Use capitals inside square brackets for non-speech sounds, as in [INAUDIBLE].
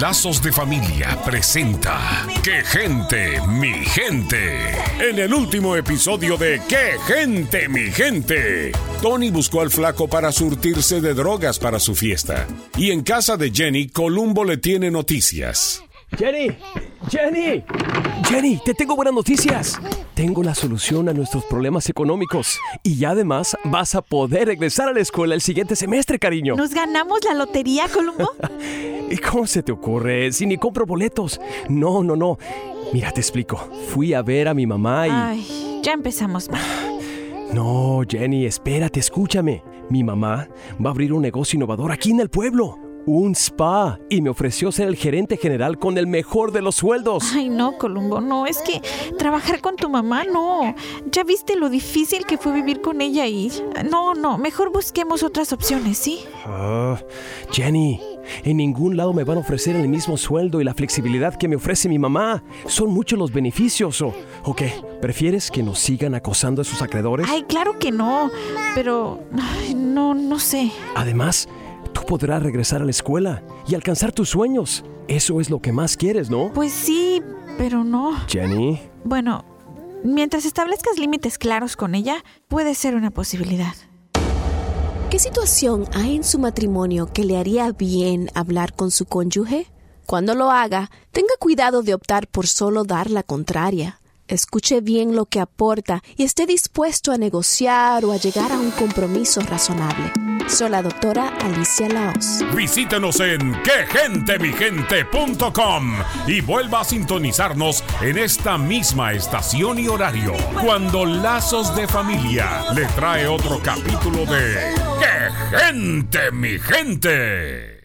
Lazos de Familia presenta ¡Qué gente, mi gente! En el último episodio de ¡Qué gente, mi gente! Tony buscó al flaco para surtirse de drogas para su fiesta. Y en casa de Jenny, Columbo le tiene noticias. Jenny, Jenny, Jenny, te tengo buenas noticias. Tengo la solución a nuestros problemas económicos y ya además vas a poder regresar a la escuela el siguiente semestre, cariño. ¿Nos ganamos la lotería, Columbo? [LAUGHS] ¿Y cómo se te ocurre? Si ni compro boletos. No, no, no. Mira, te explico. Fui a ver a mi mamá y... Ay, ya empezamos mal. No, Jenny, espérate, escúchame. Mi mamá va a abrir un negocio innovador aquí en el pueblo un spa y me ofreció ser el gerente general con el mejor de los sueldos. Ay, no, Columbo, no, es que trabajar con tu mamá, no. Ya viste lo difícil que fue vivir con ella y... No, no, mejor busquemos otras opciones, ¿sí? Ah, Jenny, en ningún lado me van a ofrecer el mismo sueldo y la flexibilidad que me ofrece mi mamá. Son muchos los beneficios. ¿O, ¿o qué? ¿Prefieres que nos sigan acosando a sus acreedores? Ay, claro que no. Pero... no, no sé. Además, podrás regresar a la escuela y alcanzar tus sueños. Eso es lo que más quieres, ¿no? Pues sí, pero no. Jenny. Bueno, mientras establezcas límites claros con ella, puede ser una posibilidad. ¿Qué situación hay en su matrimonio que le haría bien hablar con su cónyuge? Cuando lo haga, tenga cuidado de optar por solo dar la contraria. Escuche bien lo que aporta y esté dispuesto a negociar o a llegar a un compromiso razonable. Soy la doctora Alicia Laos. Visítenos en quegentemigente.com y vuelva a sintonizarnos en esta misma estación y horario cuando Lazos de Familia le trae otro capítulo de ¡Qué gente, mi gente!